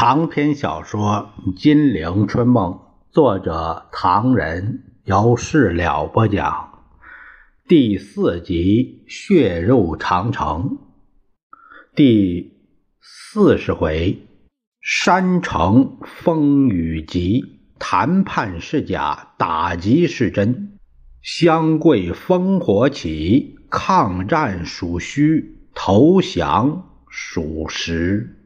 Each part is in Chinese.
长篇小说《金陵春梦》，作者唐人，由事了播讲，第四集《血肉长城》，第四十回，山城风雨急，谈判是假，打击是真，湘桂烽火起，抗战属虚，投降属实。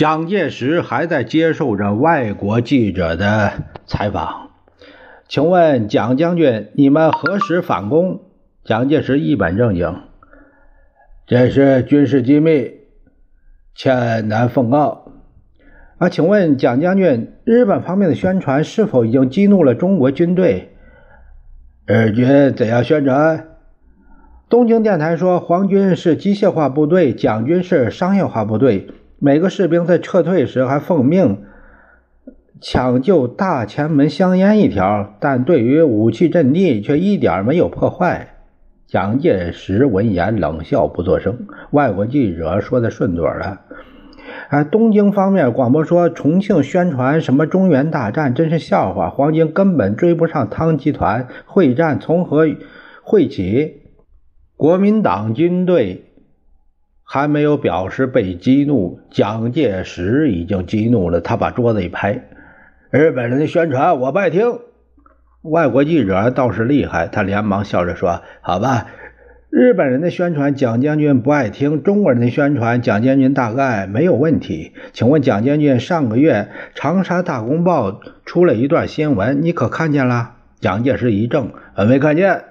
蒋介石还在接受着外国记者的采访。请问蒋将军，你们何时反攻？蒋介石一本正经：“这是军事机密，切难奉告。”啊，请问蒋将军，日本方面的宣传是否已经激怒了中国军队？日军怎样宣传？东京电台说，皇军是机械化部队，蒋军是商业化部队。每个士兵在撤退时还奉命抢救大前门香烟一条，但对于武器阵地却一点没有破坏。蒋介石闻言冷笑不作声。外国记者说的顺嘴了：“哎，东京方面广播说重庆宣传什么中原大战，真是笑话。黄军根本追不上汤集团，会战从何会起？国民党军队。”还没有表示被激怒，蒋介石已经激怒了。他把桌子一拍：“日本人的宣传我不爱听。”外国记者倒是厉害，他连忙笑着说：“好吧，日本人的宣传蒋将军不爱听，中国人的宣传蒋将军大概没有问题。请问蒋将军，上个月《长沙大公报》出了一段新闻，你可看见了？”蒋介石一怔：“我没看见。”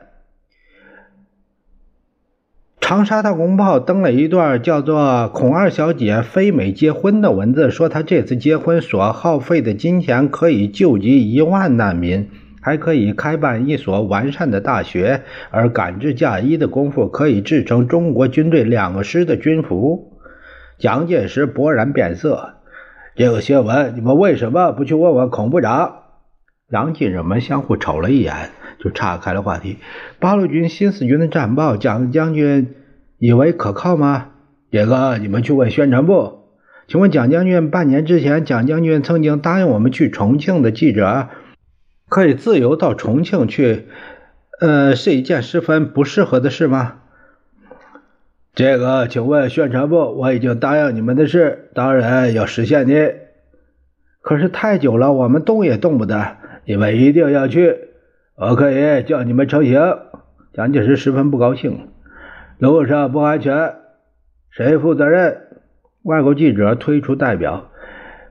长沙大公报登了一段叫做“孔二小姐非美结婚”的文字，说她这次结婚所耗费的金钱可以救济一万难民，还可以开办一所完善的大学，而赶制嫁衣的功夫可以制成中国军队两个师的军服。蒋介石勃然变色：“这个新闻，你们为什么不去问问孔部长？”杨记者们相互瞅了一眼，就岔开了话题。八路军新四军的战报，蒋将军。以为可靠吗？这个你们去问宣传部。请问蒋将军，半年之前，蒋将军曾经答应我们去重庆的记者可以自由到重庆去，呃，是一件十分不适合的事吗？这个，请问宣传部。我已经答应你们的事，当然要实现的。可是太久了，我们动也动不得。你们一定要去，我可以叫你们成行。蒋介石十分不高兴。路上不安全，谁负责任？外国记者推出代表，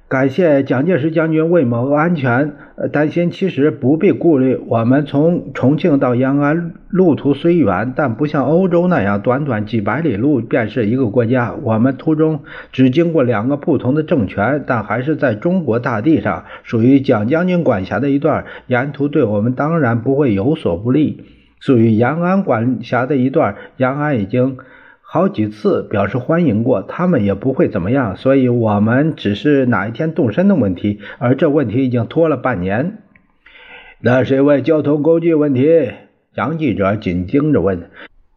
感谢蒋介石将军为谋安全担心。其实不必顾虑，我们从重庆到延安路途虽远，但不像欧洲那样短短几百里路便是一个国家。我们途中只经过两个不同的政权，但还是在中国大地上，属于蒋将军管辖的一段。沿途对我们当然不会有所不利。属于延安管辖的一段，延安已经好几次表示欢迎过，他们也不会怎么样，所以我们只是哪一天动身的问题，而这问题已经拖了半年。那是因为交通工具问题，杨记者紧盯着问。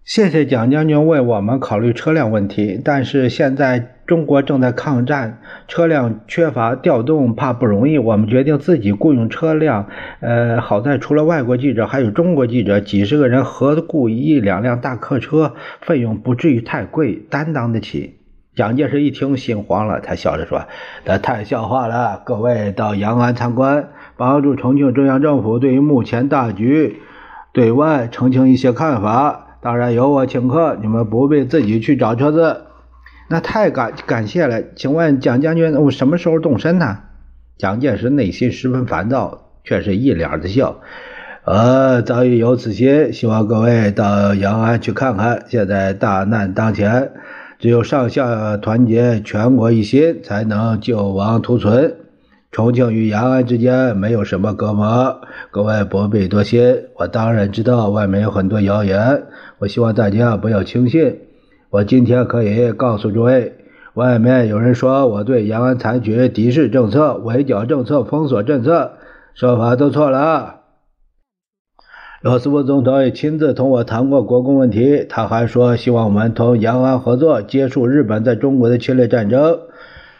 谢谢蒋将军为我们考虑车辆问题，但是现在中国正在抗战，车辆缺乏调动，怕不容易。我们决定自己雇佣车辆。呃，好在除了外国记者，还有中国记者，几十个人合雇一两辆大客车，费用不至于太贵，担当得起。蒋介石一听心慌了，他笑着说：“那太笑话了！各位到延安参观，帮助重庆中央政府对于目前大局对外澄清一些看法。”当然由我请客，你们不必自己去找车子。那太感感谢了。请问蒋将军，我什么时候动身呢？蒋介石内心十分烦躁，却是一脸的笑。呃，早已有此心，希望各位到延安去看看。现在大难当前，只有上下团结，全国一心，才能救亡图存。重庆与延安之间没有什么隔膜，各位不必多心。我当然知道外面有很多谣言，我希望大家不要轻信。我今天可以告诉诸位，外面有人说我对延安采取敌视政策、围剿政策、封锁政策，说法都错了。罗斯福总统也亲自同我谈过国共问题，他还说希望我们同延安合作，结束日本在中国的侵略战争。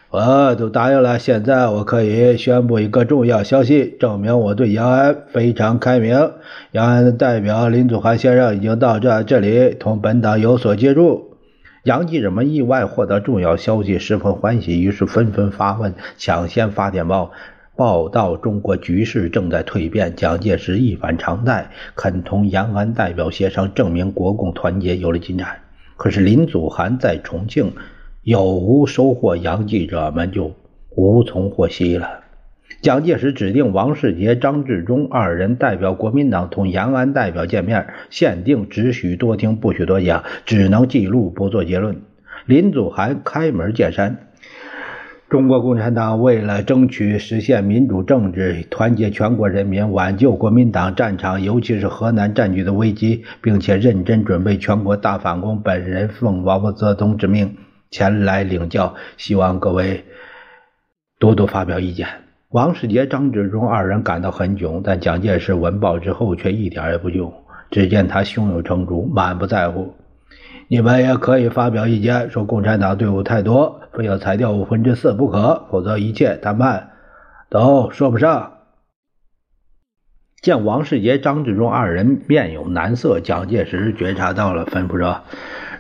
我都答应了。现在我可以宣布一个重要消息，证明我对延安非常开明。延安的代表林祖涵先生已经到这这里，同本党有所接触。洋记者们意外获得重要消息，十分欢喜，于是纷纷发问，抢先发电报。报道中国局势正在蜕变，蒋介石一反常态，肯同延安代表协商，证明国共团结有了进展。可是林祖涵在重庆有无收获，洋记者们就无从获悉了。蒋介石指定王世杰、张治中二人代表国民党同延安代表见面，限定只许多听，不许多讲，只能记录，不做结论。林祖涵开门见山。中国共产党为了争取实现民主政治，团结全国人民，挽救国民党战场，尤其是河南战局的危机，并且认真准备全国大反攻，本人奉毛泽东之命前来领教，希望各位多多发表意见。王世杰、张治中二人感到很囧，但蒋介石闻报之后却一点也不囧。只见他胸有成竹，满不在乎。你们也可以发表意见，说共产党队伍太多，非要裁掉五分之四不可，否则一切谈判都说不上。见王世杰、张治中二人面有难色，蒋介石觉察到了，吩咐说：“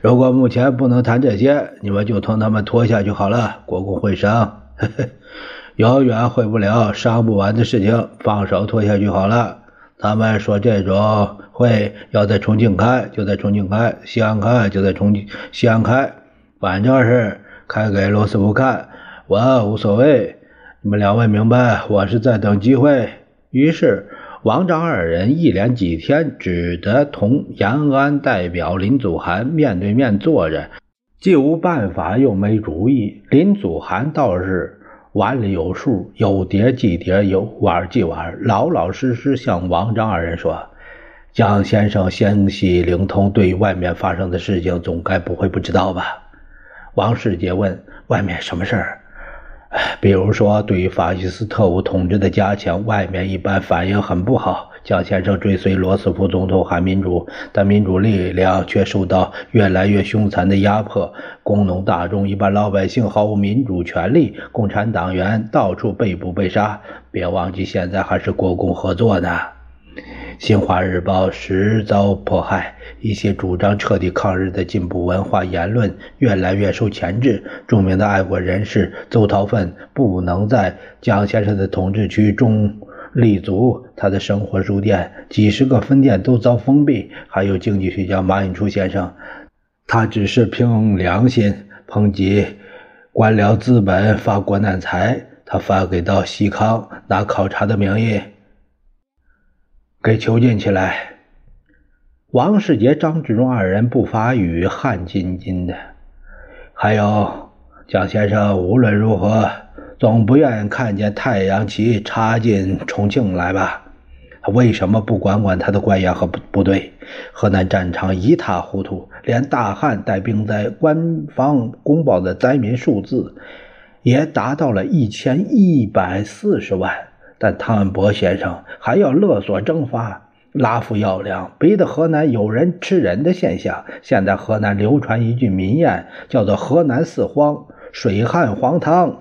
如果目前不能谈这些，你们就同他们拖下去好了。国共会商，永远会不了，商不完的事情，放手拖下去好了。”他们说这种会要在重庆开，就在重庆开；西安开，就在重西安开。反正是开给罗斯福看，我无所谓。你们两位明白，我是在等机会。于是王张二人一连几天只得同延安代表林祖涵面对面坐着，既无办法，又没主意。林祖涵倒是。碗里有数，有碟记碟，有碗记碗，老老实实向王章二人说：“蒋先生消息灵通，对外面发生的事情总该不会不知道吧？”王世杰问：“外面什么事儿？”比如说，对于法西斯特务统治的加强，外面一般反应很不好。蒋先生追随罗斯福总统喊民主，但民主力量却受到越来越凶残的压迫，工农大众、一般老百姓毫无民主权利，共产党员到处被捕被杀。别忘记，现在还是国共合作呢。新华日报时遭迫害，一些主张彻底抗日的进步文化言论越来越受钳制。著名的爱国人士邹韬奋不能在蒋先生的统治区中立足，他的生活书店几十个分店都遭封闭。还有经济学家马寅初先生，他只是凭良心抨击官僚资本发国难财，他发给到西康，拿考察的名义。给囚禁起来。王世杰、张治中二人不发语，汗津津的。还有蒋先生，无论如何总不愿看见太阳旗插进重庆来吧？为什么不管管他的官员和部部队？河南战场一塌糊涂，连大汉带兵在官方公报的灾民数字也达到了一千一百四十万。但汤恩伯先生还要勒索征发，拉夫要粮，逼得河南有人吃人的现象。现在河南流传一句民谚，叫做“河南四荒：水旱黄汤”，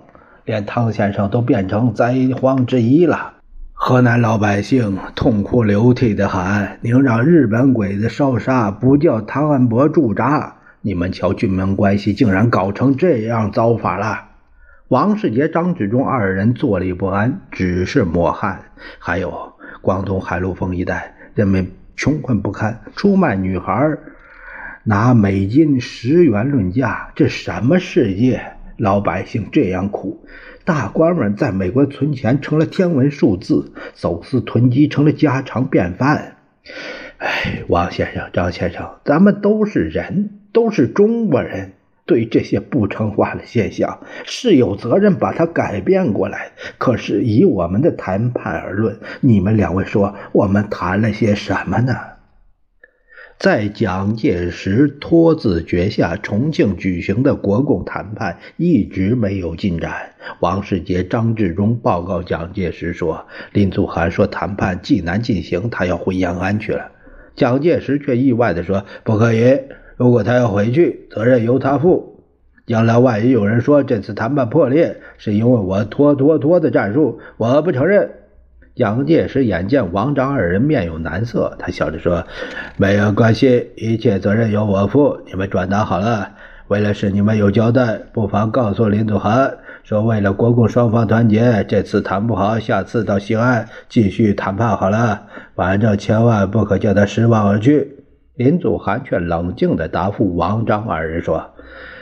连汤先生都变成灾荒之一了。河南老百姓痛哭流涕地喊：“宁让日本鬼子烧杀，不叫汤恩伯驻扎。”你们瞧，军民关系竟然搞成这样糟法了。王世杰、张治中二人坐立不安，只是抹汗。还有广东海陆丰一带，人们穷困不堪，出卖女孩，拿美金十元论价，这什么世界？老百姓这样苦，大官们在美国存钱成了天文数字，走私囤积成了家常便饭。哎，王先生、张先生，咱们都是人，都是中国人。对这些不成化的现象是有责任把它改变过来。可是以我们的谈判而论，你们两位说我们谈了些什么呢？在蒋介石托字诀下，重庆举行的国共谈判一直没有进展。王世杰、张治中报告蒋介石说：“林祖涵说谈判既难进行，他要回延安去了。”蒋介石却意外地说：“不可以，如果他要回去，责任由他负。将来万一有人说这次谈判破裂是因为我拖拖拖的战术，我不承认。”蒋介石眼见王张二人面有难色，他笑着说：“没有关系，一切责任由我负。你们转达好了。为了使你们有交代，不妨告诉林祖涵，说为了国共双方团结，这次谈不好，下次到西安继续谈判好了。反正千万不可叫他失望而去。”林祖涵却冷静地答复王张二人说。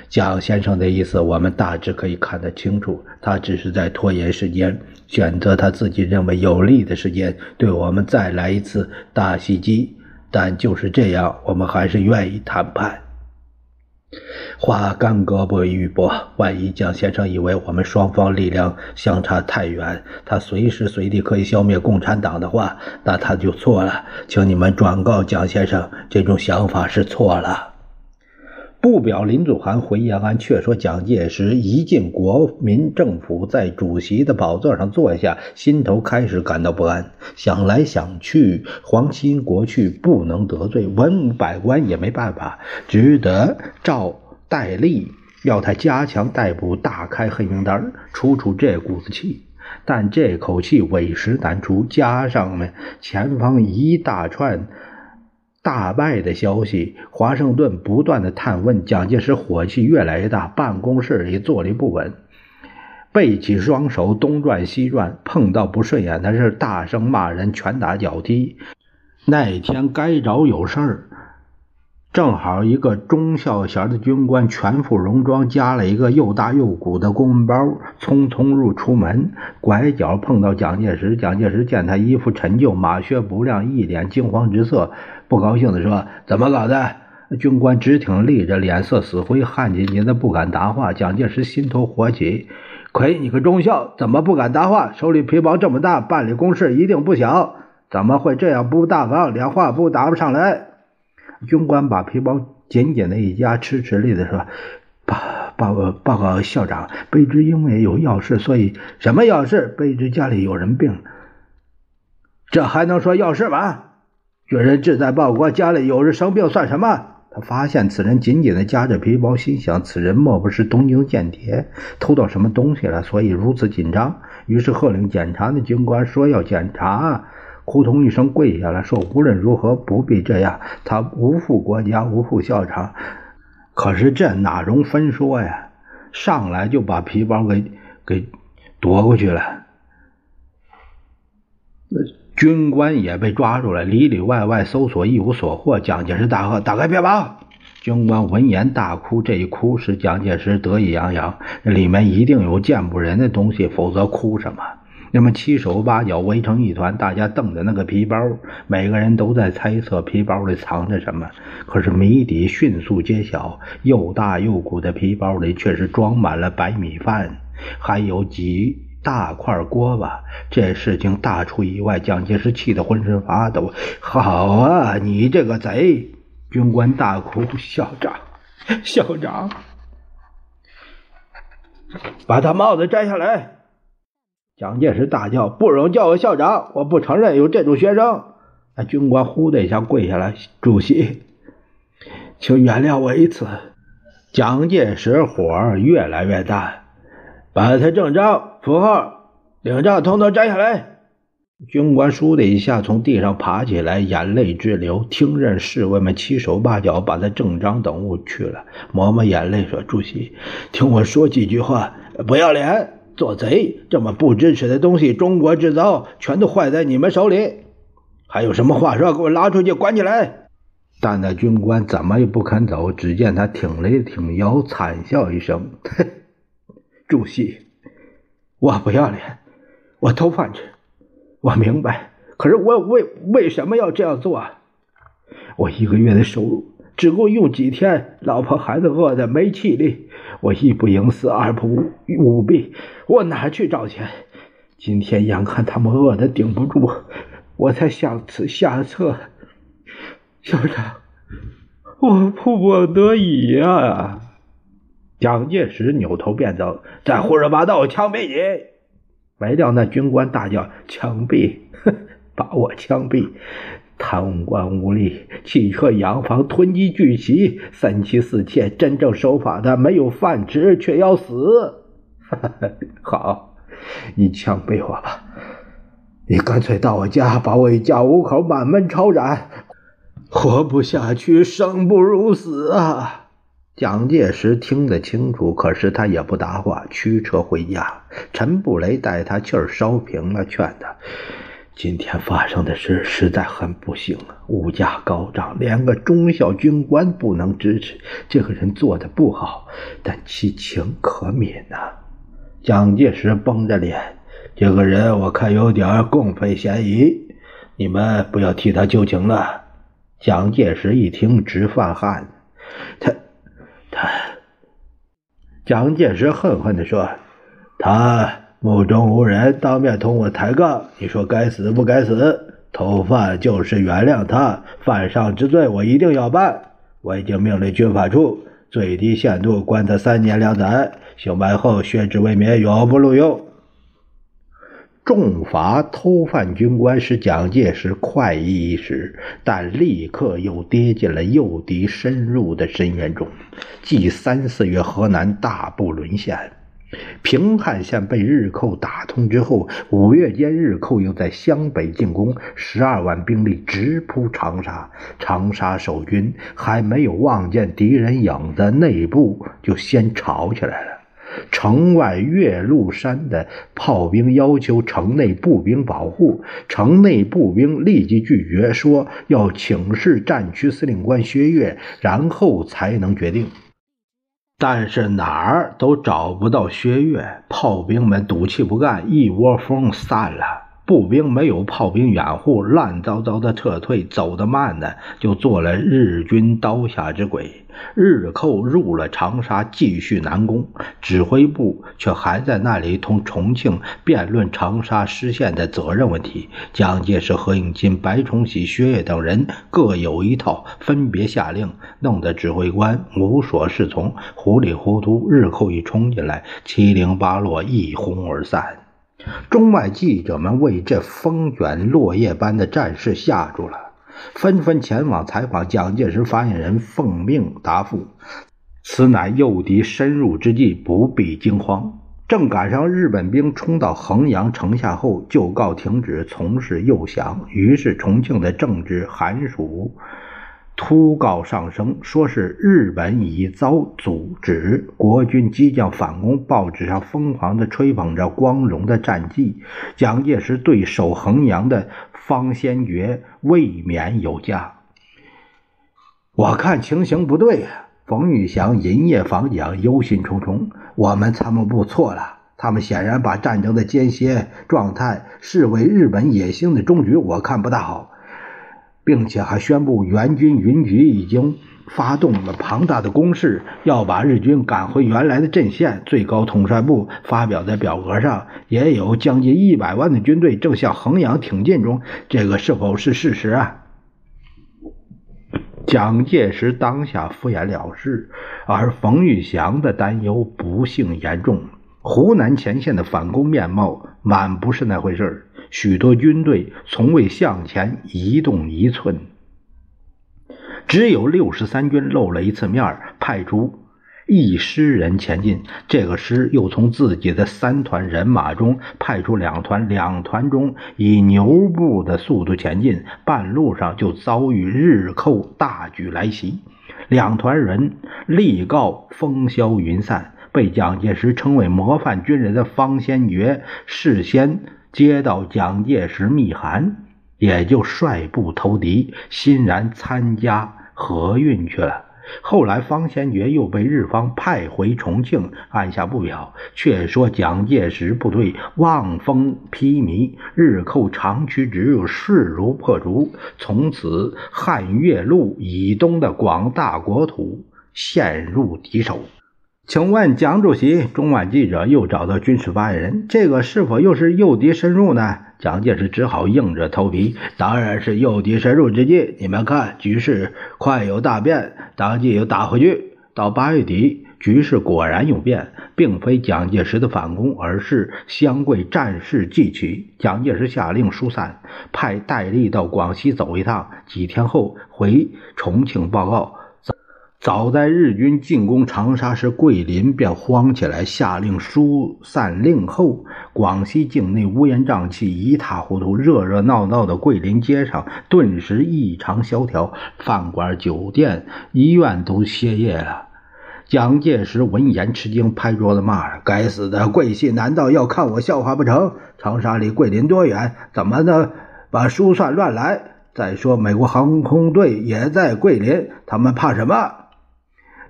蒋先生的意思，我们大致可以看得清楚。他只是在拖延时间，选择他自己认为有利的时间，对我们再来一次大袭击。但就是这样，我们还是愿意谈判。话干戈不玉帛，万一蒋先生以为我们双方力量相差太远，他随时随地可以消灭共产党的话，那他就错了。请你们转告蒋先生，这种想法是错了。不表林祖涵回延安，却说蒋介石一进国民政府，在主席的宝座上坐下，心头开始感到不安。想来想去，皇亲国戚不能得罪，文武百官也没办法，只得照戴笠要他加强逮捕，大开黑名单，出出这股子气。但这口气委实难出，加上呢前方一大串。大败的消息，华盛顿不断的探问，蒋介石火气越来越大，办公室里坐立不稳，背起双手东转西转，碰到不顺眼的事大声骂人，拳打脚踢。那天该着有事儿。正好一个中校衔的军官，全副戎装，加了一个又大又鼓的公文包，匆匆入出门，拐角碰到蒋介石。蒋介石见他衣服陈旧，马靴不亮，一脸惊慌之色，不高兴地说：“怎么搞的？”军官直挺立着，脸色死灰，汗津津的，不敢答话。蒋介石心头火起，亏你个中校，怎么不敢答话？手里皮包这么大，办理公事一定不小，怎么会这样不大方，连话不答不上来？军官把皮包紧紧的一夹，吃吃力的说：“报报报告校长，卑职因为有要事，所以什么要事？卑职家里有人病。这还能说要事吗？军人志在报国，家里有人生病算什么？”他发现此人紧紧的夹着皮包，心想：此人莫不是东京间谍，偷到什么东西了，所以如此紧张。于是喝令检查的军官说要检查。扑通一声跪下来说：“无论如何不必这样，他无负国家，无负校长。可是这哪容分说呀？上来就把皮包给给夺过去了。那军官也被抓住了，里里外外搜索一无所获。蒋介石大喝：‘打开皮包！’军官闻言大哭，这一哭使蒋介石得意洋洋，里面一定有见不人的东西，否则哭什么？”那么七手八脚围成一团，大家瞪着那个皮包，每个人都在猜测皮包里藏着什么。可是谜底迅速揭晓，又大又鼓的皮包里却是装满了白米饭，还有几大块锅巴。这事情大出意外，蒋介石气得浑身发抖。好啊，你这个贼！军官大哭：“校长，校长，把他帽子摘下来！”蒋介石大叫：“不容叫我校长！我不承认有这种学生！”那军官呼的一下跪下来：“主席，请原谅我一次。”蒋介石火越来越大，把他正章、符号、领章统统摘下来。军官倏的一下从地上爬起来，眼泪直流。听任侍卫们七手八脚把他正章等物去了，抹抹眼泪说：“主席，听我说几句话，不要脸。”做贼这么不支持的东西，中国制造全都坏在你们手里。还有什么话说？给我拉出去关起来！但那军官怎么也不肯走。只见他挺了挺腰，惨笑一声：“ 主席，我不要脸，我偷饭吃，我明白。可是我为为什么要这样做？我一个月的收入。”只够用几天，老婆孩子饿得没气力，我一不营私，二不舞弊，我哪去找钱？今天眼看他们饿得顶不住，我才想此下策。校长，我迫不得已呀！蒋介石扭头便走，再胡说八道，枪毙你！没料那军官大叫：“枪毙！把我枪毙！贪官污吏，汽车洋房，囤积聚集，三妻四妾，真正守法的没有饭吃，却要死！好，你枪毙我吧！你干脆到我家，把我一家五口满门抄斩！活不下去，生不如死啊！”蒋介石听得清楚，可是他也不答话，驱车回家。陈布雷待他气儿烧平了，劝他：“今天发生的事实在很不幸啊，物价高涨，连个中校军官不能支持。这个人做的不好，但其情可悯呐。”蒋介石绷着脸：“这个人我看有点共匪嫌疑，你们不要替他求情了。”蒋介石一听直犯汗，他。他，蒋介石恨恨地说：“他目中无人，当面同我抬杠，你说该死不该死？偷犯就是原谅他，犯上之罪我一定要办。我已经命令军法处最低限度关他三年两载，刑满后削职为免，永不录用。”重罚偷犯军官使蒋介石快意一时，但立刻又跌进了诱敌深入的深渊中。继三四月河南大部沦陷，平汉线被日寇打通之后，五月间日寇又在湘北进攻，十二万兵力直扑长沙。长沙守军还没有望见敌人影子，内部就先吵起来了。城外岳麓山的炮兵要求城内步兵保护，城内步兵立即拒绝，说要请示战区司令官薛岳，然后才能决定。但是哪儿都找不到薛岳，炮兵们赌气不干，一窝蜂散了。步兵没有炮兵掩护，乱糟糟的撤退，走得慢的，就做了日军刀下之鬼。日寇入了长沙，继续南攻，指挥部却还在那里同重庆辩论长沙失陷的责任问题。蒋介石、何应钦、白崇禧、薛岳等人各有一套，分别下令，弄得指挥官无所适从，糊里糊涂。日寇一冲进来，七零八落，一哄而散。中外记者们为这风卷落叶般的战事吓住了，纷纷前往采访。蒋介石发言人奉命答复：“此乃诱敌深入之际，不必惊慌。正赶上日本兵冲到衡阳城下后，就告停止从事诱降。于是重庆的政治寒暑。”突告上升，说是日本已遭阻止，国军即将反攻。报纸上疯狂地吹捧着光荣的战绩。蒋介石对守衡阳的方先觉未免有加。我看情形不对啊！冯玉祥银夜访蒋，忧心忡忡。我们参谋部错了，他们显然把战争的间歇状态视为日本野心的终局。我看不大好。并且还宣布，援军云集已经发动了庞大的攻势，要把日军赶回原来的阵线。最高统帅部发表在表格上，也有将近一百万的军队正向衡阳挺进中。这个是否是事实啊？蒋介石当下敷衍了事，而冯玉祥的担忧不幸严重。湖南前线的反攻面貌满不是那回事儿。许多军队从未向前移动一寸，只有六十三军露了一次面，派出一师人前进。这个师又从自己的三团人马中派出两团，两团中以牛步的速度前进，半路上就遭遇日寇大举来袭，两团人力告风消云散。被蒋介石称为模范军人的方先觉事先。接到蒋介石密函，也就率部投敌，欣然参加河运去了。后来方先觉又被日方派回重庆，按下不表，却说蒋介石部队望风披靡，日寇长驱直入，势如破竹。从此汉岳路以东的广大国土陷入敌手。请问蒋主席，中晚记者又找到军事发言人，这个是否又是诱敌深入呢？蒋介石只好硬着头皮，当然是诱敌深入之计。你们看，局势快有大变，当即又打回去。到八月底，局势果然有变，并非蒋介石的反攻，而是湘桂战事继起。蒋介石下令疏散，派戴笠到广西走一趟，几天后回重庆报告。早在日军进攻长沙时，桂林便慌起来，下令疏散令后，广西境内乌烟瘴气，一塌糊涂。热热闹闹的桂林街上顿时异常萧条，饭馆、酒店、医院都歇业了。蒋介石闻言吃惊，拍桌子骂：“该死的桂系，难道要看我笑话不成？长沙离桂林多远？怎么的把疏散乱来？再说，美国航空队也在桂林，他们怕什么？”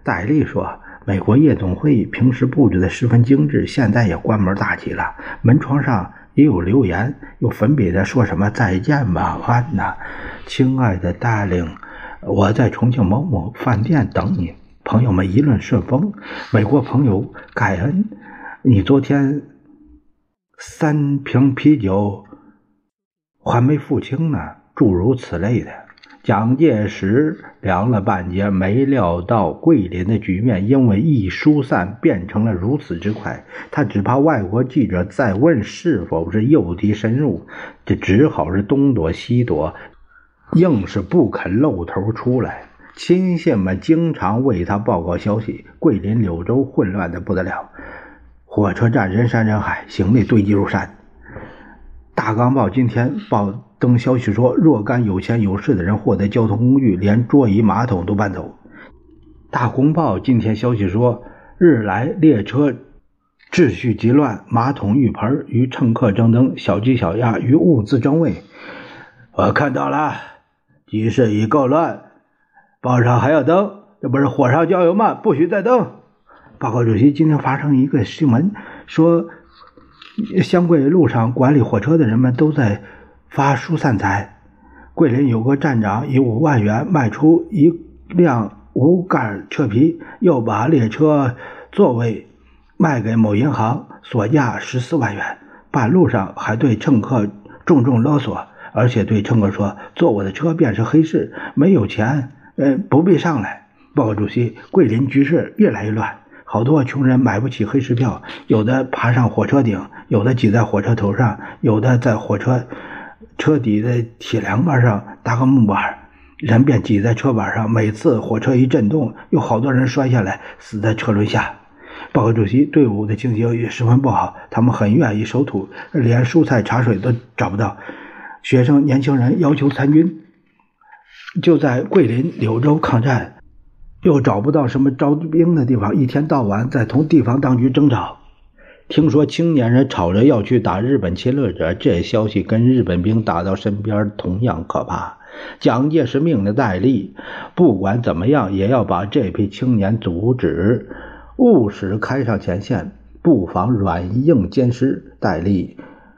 戴笠说：“美国夜总会平时布置的十分精致，现在也关门大吉了。门窗上也有留言，有粉笔的说什么‘再见吧，安娜，亲爱的戴丽我在重庆某某饭店等你。’朋友们议论顺风。美国朋友盖恩，你昨天三瓶啤酒还没付清呢，诸如此类的。”蒋介石量了半截，没料到桂林的局面因为一疏散变成了如此之快。他只怕外国记者再问是否是诱敌深入，这只好是东躲西躲，硬是不肯露头出来。亲信们经常为他报告消息。桂林、柳州混乱的不得了，火车站人山人海，行李堆积如山。大钢报今天报。登消息说，若干有钱有势的人获得交通工具，连桌椅马桶都搬走。大公报今天消息说，日来列车秩序极乱，马桶浴盆与乘客争灯，小鸡小鸭与物资争位。我看到了，局势已够乱，报上还要登，这不是火上浇油吗？不许再登。报告主席，今天发生一个新闻，说湘桂路上管理火车的人们都在。发疏散财，桂林有个站长以五万元卖出一辆无盖车皮，又把列车座位卖给某银行，索价十四万元。半路上还对乘客重重勒索，而且对乘客说：“坐我的车便是黑市，没有钱，呃，不必上来。”报告主席，桂林局势越来越乱，好多穷人买不起黑市票，有的爬上火车顶，有的挤在火车头上，有的在火车。车底的铁梁板上搭个木板，人便挤在车板上。每次火车一震动，有好多人摔下来，死在车轮下。报告主席，队伍的情形也十分不好，他们很愿意守土，连蔬菜茶水都找不到。学生、年轻人要求参军，就在桂林、柳州抗战，又找不到什么招兵的地方，一天到晚在同地方当局争吵。听说青年人吵着要去打日本侵略者，这消息跟日本兵打到身边同样可怕。蒋介石命令戴笠，不管怎么样也要把这批青年阻止，务使开上前线，不妨软硬兼施。戴笠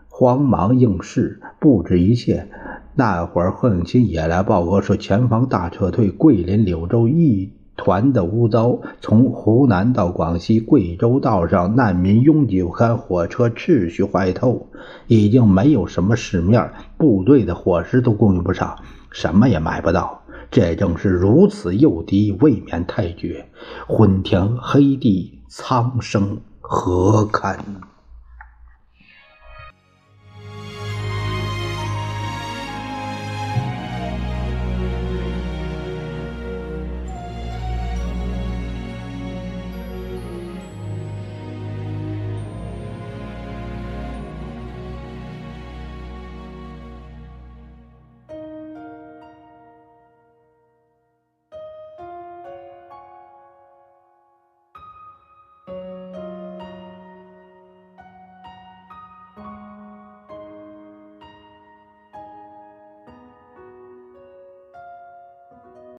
慌忙应试，布置一切。那会儿贺应钦也来报告说，前方大撤退，桂林、柳州一。团的污糟，从湖南到广西、贵州道上，难民拥挤不堪，火车秩序坏透，已经没有什么市面，部队的伙食都供应不上，什么也买不到。这正是如此诱敌，未免太绝。昏天黑地，苍生何堪？